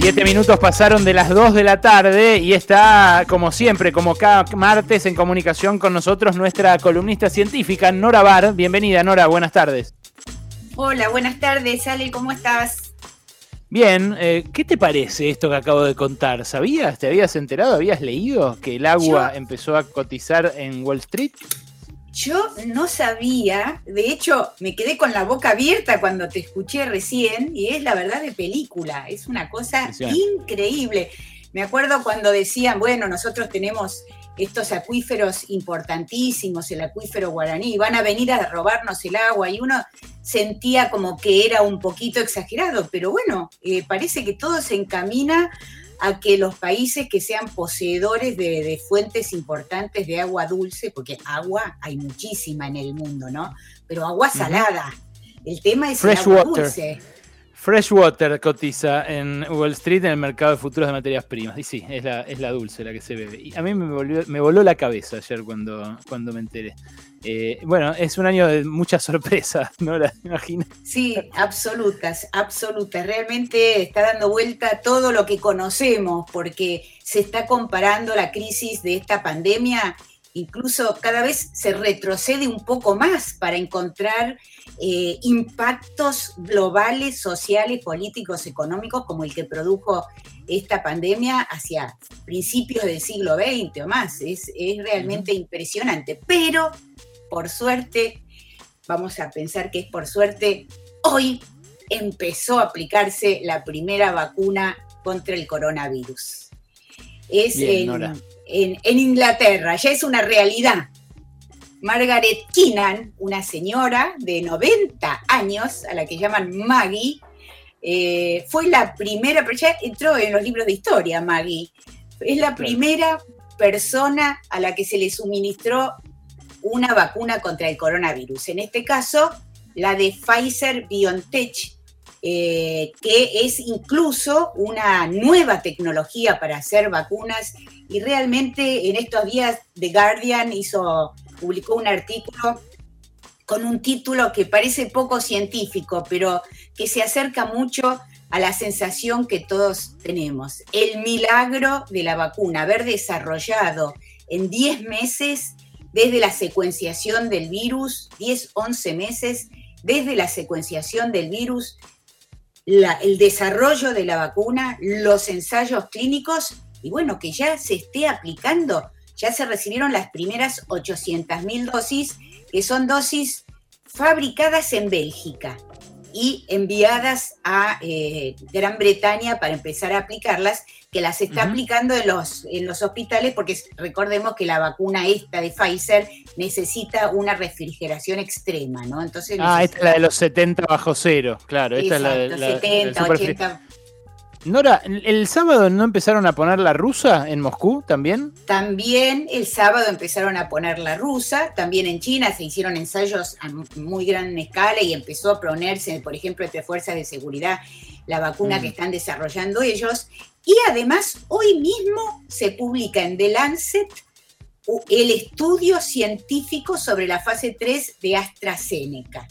Siete minutos pasaron de las 2 de la tarde y está, como siempre, como cada martes, en comunicación con nosotros nuestra columnista científica, Nora Bar. Bienvenida, Nora, buenas tardes. Hola, buenas tardes, Ale, ¿cómo estás? Bien, eh, ¿qué te parece esto que acabo de contar? ¿Sabías? ¿Te habías enterado? ¿Habías leído que el agua empezó a cotizar en Wall Street? Yo no sabía, de hecho me quedé con la boca abierta cuando te escuché recién y es la verdad de película, es una cosa increíble. Me acuerdo cuando decían, bueno, nosotros tenemos estos acuíferos importantísimos, el acuífero guaraní, van a venir a robarnos el agua y uno sentía como que era un poquito exagerado, pero bueno, eh, parece que todo se encamina a que los países que sean poseedores de, fuentes importantes de agua dulce, porque agua hay muchísima en el mundo, ¿no? Pero agua salada. El tema es el agua dulce. Freshwater cotiza en Wall Street en el mercado de futuros de materias primas. Y sí, es la, es la dulce la que se bebe. Y a mí me, volvió, me voló la cabeza ayer cuando, cuando me enteré. Eh, bueno, es un año de muchas sorpresas, ¿no? La imagino. Sí, absolutas, absolutas. Realmente está dando vuelta todo lo que conocemos, porque se está comparando la crisis de esta pandemia incluso cada vez se retrocede un poco más para encontrar eh, impactos globales, sociales, políticos, económicos, como el que produjo esta pandemia hacia principios del siglo XX o más. Es, realmente impresionante. Pero, por suerte, vamos a pensar que es por suerte, hoy empezó a aplicarse la primera vacuna contra el coronavirus. Es en, Inglaterra, ya es una realidad. Margaret Keenan, una señora de 90 años, a la que llaman Maggie, eh, fue la primera, pero ya entró en los libros de historia Maggie, es la primera persona a la que se le suministró una vacuna contra el coronavirus. En este caso, la de Pfizer BioNTech, eh, que es incluso una nueva tecnología para hacer vacunas y realmente en estos días The Guardian hizo, publicó un artículo con un título que parece poco científico, pero que se acerca mucho a la sensación que todos tenemos. El milagro de la vacuna, haber desarrollado en 10 meses desde la secuenciación del virus, 10, 11 meses, desde la secuenciación del virus, el desarrollo de la vacuna, los ensayos clínicos y bueno, que ya se esté aplicando. Ya se recibieron las primeras 800.000 dosis, que son dosis fabricadas en Bélgica y enviadas a eh, Gran Bretaña para empezar a aplicarlas, que las está aplicando en los, en los hospitales, porque recordemos que la vacuna esta de Pfizer necesita una refrigeración extrema, ¿no? Entonces ah, esta es la de los 70 bajo cero, claro. Esta es la de la, 70, 80. Nora, ¿el sábado no empezaron a poner la rusa en Moscú también? También el sábado empezaron a poner la rusa, también en China se hicieron ensayos a muy gran escala y empezó a ponerse, por ejemplo, entre fuerzas de seguridad, la vacuna mm. que están desarrollando ellos. Y además, hoy mismo se publica en The Lancet el estudio científico sobre la fase 3 de AstraZeneca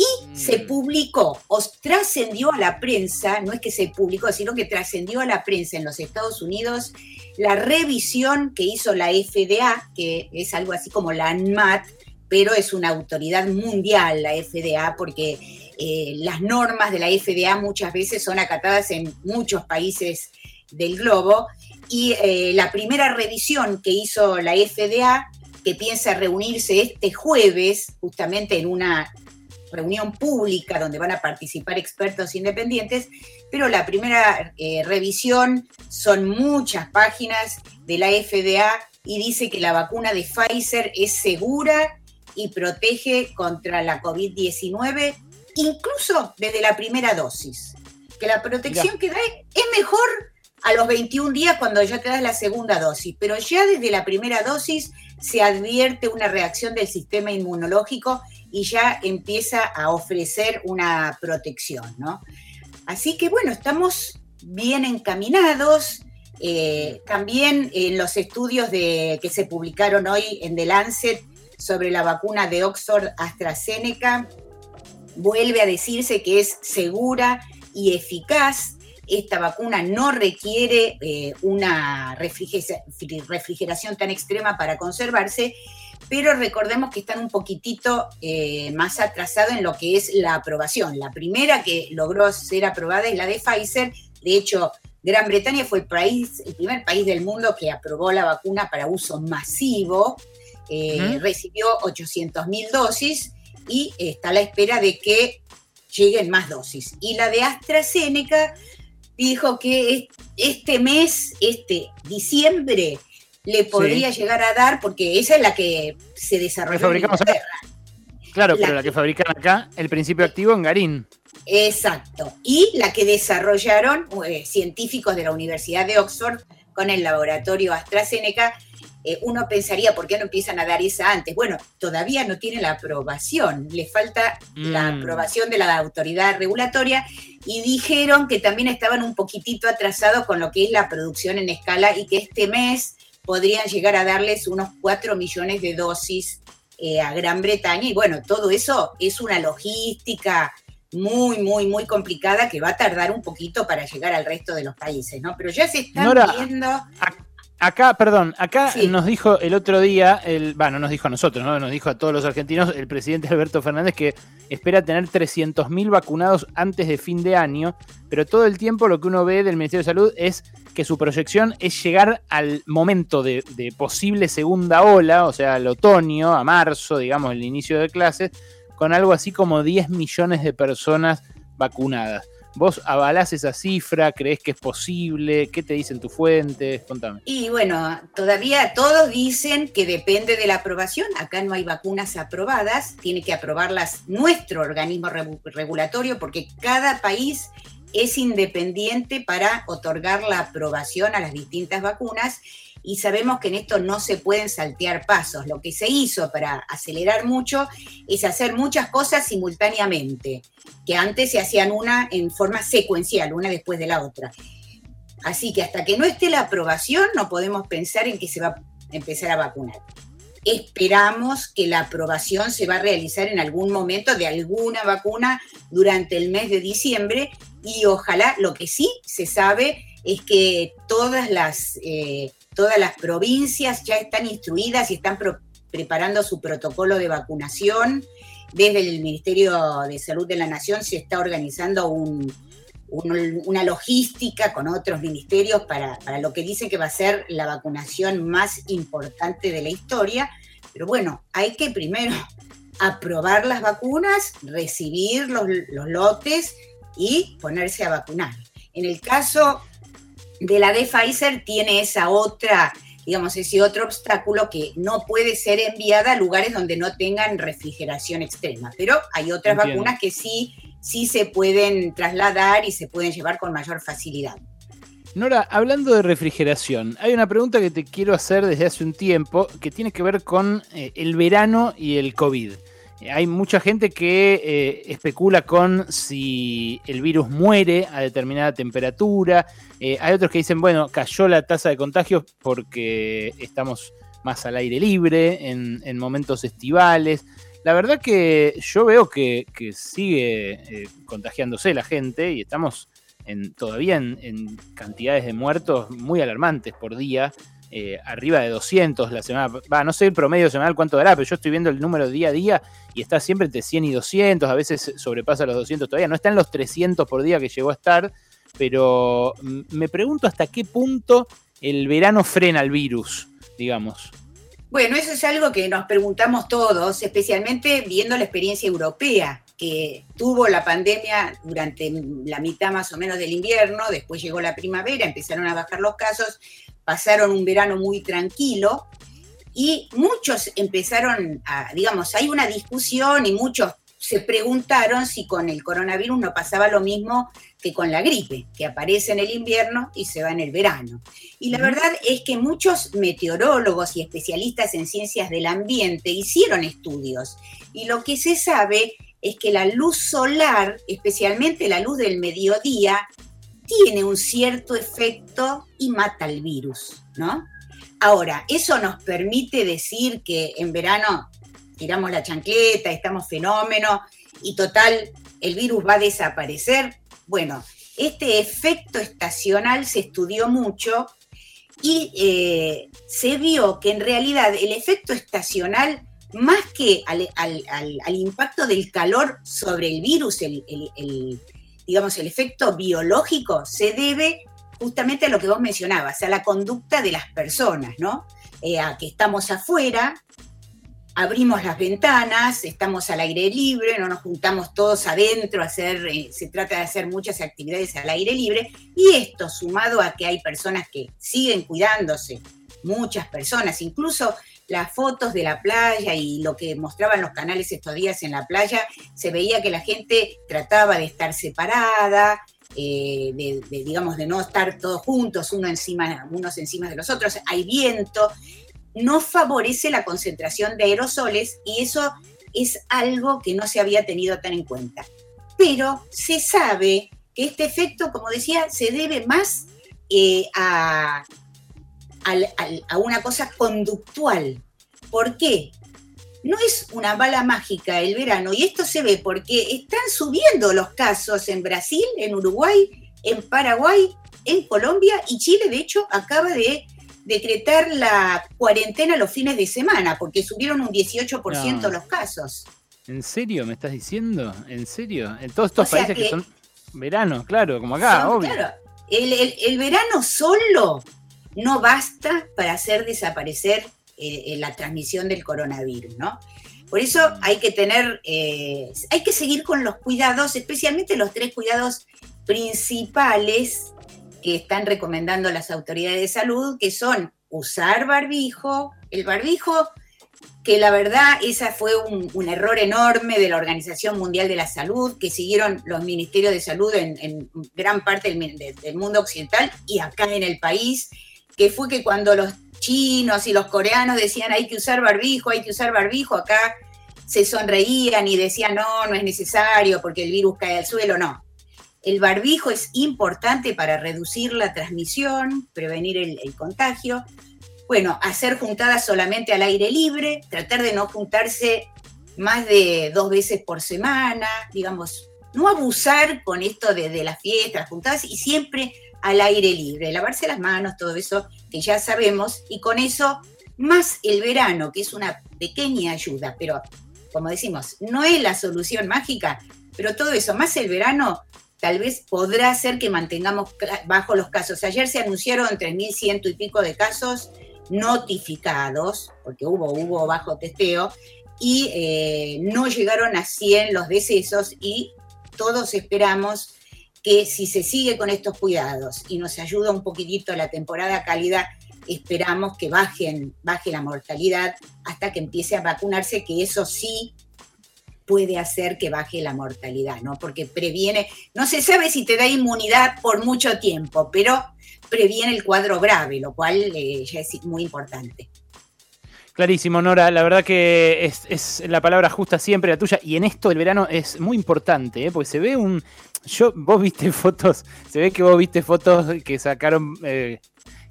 y se mm. publicó, o trascendió a la prensa, no es que se publicó, sino que trascendió a la prensa en los Estados Unidos la revisión que hizo la FDA, que es algo así como la ANMAT, pero es una autoridad mundial la FDA, porque eh, las normas de la FDA muchas veces son acatadas en muchos países del globo. Y eh, la primera revisión que hizo la FDA, que piensa reunirse este jueves, justamente en una reunión pública donde van a participar expertos independientes, pero la primera eh, revisión son muchas páginas de la FDA y dice que la vacuna de Pfizer es segura y protege contra la COVID-19, incluso desde la primera dosis. Que la protección que da es mejor a los 21 días cuando ya te das la segunda dosis, pero ya desde la primera dosis se advierte una reacción del sistema inmunológico y ya empieza a ofrecer una protección, ¿no? Así que bueno, estamos bien encaminados. Eh, también en los estudios de, que se publicaron hoy en The Lancet sobre la vacuna de Oxford AstraZeneca, vuelve a decirse que es segura y eficaz. esta vacuna no requiere eh, una refrigeración tan extrema para conservarse, pero recordemos que están un poquitito eh, más atrasados en lo que es la aprobación. La primera que logró ser aprobada es la de Pfizer, de hecho, Gran Bretaña fue el, país, el primer país del mundo que aprobó la vacuna para uso masivo, eh, recibió 800 mil dosis y está a la espera de que lleguen más dosis. Y la de AstraZeneca dijo que este mes, este diciembre, le podría llegar a dar, porque esa es la que se desarrolló en Claro, pero la que fabrican acá, el principio activo en Garín. Exacto. Y la que desarrollaron eh, científicos de la Universidad de Oxford con el laboratorio AstraZeneca, eh, uno pensaría, ¿por qué no empiezan a dar esa antes? Bueno, todavía no tiene la aprobación, le falta la mm. aprobación de la autoridad regulatoria y dijeron que también estaban un poquitito atrasados con lo que es la producción en escala y que este mes podrían llegar a darles unos 4 millones de dosis eh, a Gran Bretaña y bueno, todo eso es una logística muy, muy, muy complicada que va a tardar un poquito para llegar al resto de los países, ¿no? Pero ya se están viendo... Acá, perdón, acá nos dijo el otro día, el, bueno, nos dijo a nosotros, ¿no? nos dijo a todos los argentinos, el presidente Alberto Fernández que espera tener 300.000 vacunados antes de fin de año, pero todo el tiempo lo que uno ve del Ministerio de Salud es que su proyección es llegar al momento de, de posible segunda ola, o sea, al otoño, a marzo, digamos, el inicio de clases, con algo así como 10 millones de personas vacunadas. ¿Vos avalás esa cifra? ¿Crees que es posible? ¿Qué te dicen tus fuentes? Contame. Y bueno, todavía todos dicen que depende de la aprobación. Acá no hay vacunas aprobadas, tiene que aprobarlas nuestro organismo regulatorio porque cada país es independiente para otorgar la aprobación a las distintas vacunas y sabemos que en esto no se pueden saltear pasos. Lo que se hizo para acelerar mucho es hacer muchas cosas simultáneamente, que antes se hacían una en forma secuencial, una después de la otra. Así que hasta que no esté la aprobación no podemos pensar en que se va a empezar a vacunar. Esperamos que la aprobación se va a realizar en algún momento de alguna vacuna durante el mes de diciembre y ojalá lo que sí se sabe es que todas las eh, todas las provincias ya están instruidas y están preparando su protocolo de vacunación. Desde el Ministerio de Salud de la Nación se está organizando una logística con otros ministerios para, lo que dicen que va a ser la vacunación más importante de la historia. Pero bueno, hay que primero aprobar las vacunas, recibir los, los lotes y ponerse a vacunar. En el caso de la de Pfizer tiene esa otra, digamos, ese otro obstáculo que no puede ser enviada a lugares donde no tengan refrigeración extrema. Pero hay otras vacunas que sí, sí se pueden trasladar y se pueden llevar con mayor facilidad. Nora, hablando de refrigeración, hay una pregunta que te quiero hacer desde hace un tiempo que tiene que ver con eh, el verano y el COVID. Hay mucha gente que eh, especula con si el virus muere a determinada temperatura. Eh, hay otros que dicen, bueno, cayó la tasa de contagios porque estamos más al aire libre en, momentos estivales. La verdad que yo veo que, sigue eh, contagiándose la gente y estamos todavía en cantidades de muertos muy alarmantes por día. Eh, arriba de 200 la semana. Va, no sé el promedio semanal cuánto dará, pero yo estoy viendo el número día a día y está siempre entre 100 y 200, a veces sobrepasa los 200 todavía. No está en los 300 por día que llegó a estar, pero me pregunto hasta qué punto el verano frena el virus, digamos. Bueno, eso es algo que nos preguntamos todos, especialmente viendo la experiencia europea que tuvo la pandemia durante la mitad más o menos del invierno, después llegó la primavera, empezaron a bajar los casos, pasaron un verano muy tranquilo y muchos empezaron a, digamos, hay una discusión y muchos se preguntaron si con el coronavirus no pasaba lo mismo que con la gripe, que aparece en el invierno y se va en el verano. Y la verdad es que muchos meteorólogos y especialistas en ciencias del ambiente hicieron estudios y lo que se sabe es que la luz solar, especialmente la luz del mediodía, tiene un cierto efecto y mata el virus, ¿no? Ahora, eso nos permite decir que en verano tiramos la chancleta, estamos fenómeno y total, el virus va a desaparecer. Bueno, este efecto estacional se estudió mucho y eh, se vio que en realidad el efecto estacional, más que al, impacto del calor sobre el virus, el, digamos, el efecto biológico, se debe justamente a lo que vos mencionabas, a la conducta de las personas, ¿no? Eh, a que estamos afuera, abrimos las ventanas, estamos al aire libre, no nos juntamos todos adentro, hacer, eh, se trata de hacer muchas actividades al aire libre, y esto sumado a que hay personas que siguen cuidándose, muchas personas, incluso las fotos de la playa y lo que mostraban los canales estos días en la playa, se veía que la gente trataba de estar separada, eh, de, digamos, de no estar todos juntos, uno encima, unos encima de los otros, hay viento, no favorece la concentración de aerosoles y eso es algo que no se había tenido tan en cuenta. Pero se sabe que este efecto, como decía, se debe más eh, a, a, una cosa conductual. ¿Por qué? No es una bala mágica el verano y esto se ve porque están subiendo los casos en Brasil, en Uruguay, en Paraguay, en Colombia y Chile, de hecho, acaba de decretar la cuarentena los fines de semana, porque subieron un 18% los casos. ¿En serio me estás diciendo? ¿En serio? En todos estos países que, son verano, claro, como acá, obvio. Claro, el, verano solo no basta para hacer desaparecer eh, eh, la transmisión del coronavirus, ¿no? Por eso hay que tener, eh, hay que seguir con los cuidados, especialmente los tres cuidados principales que están recomendando las autoridades de salud, que son usar barbijo, el barbijo, que la verdad esa fue un, error enorme de la Organización Mundial de la Salud, que siguieron los ministerios de salud en, gran parte del, mundo occidental y acá en el país, que fue que cuando los chinos y los coreanos decían hay que usar barbijo, hay que usar barbijo, acá se sonreían y decían no, no es necesario porque el virus cae al suelo, no. El barbijo es importante para reducir la transmisión, prevenir el, contagio. Bueno, hacer juntadas solamente al aire libre, tratar de no juntarse más de dos veces por semana, digamos, no abusar con esto de, las fiestas, juntadas y siempre al aire libre, lavarse las manos, todo eso que ya sabemos, y con eso más el verano, que es una pequeña ayuda, pero como decimos, no es la solución mágica, pero todo eso, más el verano, tal vez podrá ser que mantengamos bajo los casos. Ayer se anunciaron 3.100 y pico de casos notificados, porque hubo, hubo bajo testeo, y eh, no llegaron a 100 los decesos y todos esperamos que si se sigue con estos cuidados y nos ayuda un poquitito la temporada cálida, esperamos que bajen, baje la mortalidad hasta que empiece a vacunarse, que eso sí puede hacer que baje la mortalidad, ¿no? Porque previene, no se sabe si te da inmunidad por mucho tiempo, pero previene el cuadro grave, lo cual eh, ya es muy importante. Clarísimo, Nora. La verdad que es, la palabra justa siempre la tuya. Y en esto el verano es muy importante, ¿eh? porque se ve un. Yo, vos viste fotos, se ve que vos viste fotos que sacaron. Eh,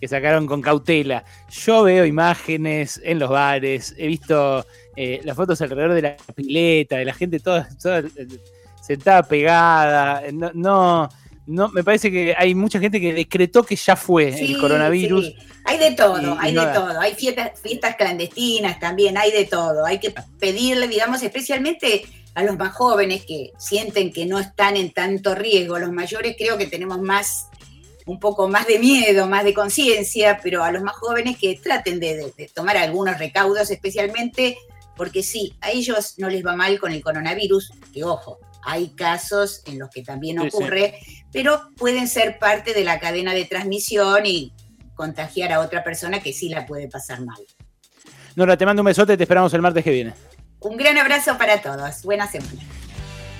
que sacaron con cautela. Yo veo imágenes en los bares, he visto eh, las fotos alrededor de la pileta, de la gente toda, eh, sentada pegada. Eh, no, no, me parece que hay mucha gente que decretó que ya fue el coronavirus. Hay de todo, hay de todo. Hay fiestas, fiestas clandestinas también, hay de todo. Hay que pedirle, digamos, especialmente a los más jóvenes que sienten que no están en tanto riesgo. Los mayores creo que tenemos más un poco más de miedo, más de conciencia, pero a los más jóvenes que traten de, tomar algunos recaudos, especialmente porque sí, a ellos no les va mal con el coronavirus, que ojo, hay casos en los que también ocurre, pero pueden ser parte de la cadena de transmisión y contagiar a otra persona que sí la puede pasar mal. Nora, te mando un besote, te esperamos el martes que viene. Un gran abrazo para todos. Buena semana.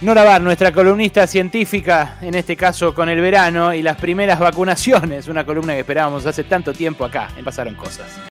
Nora Bar, nuestra columnista científica, en este caso con el verano y las primeras vacunaciones, una columna que esperábamos hace tanto tiempo acá, en Pasaron Cosas.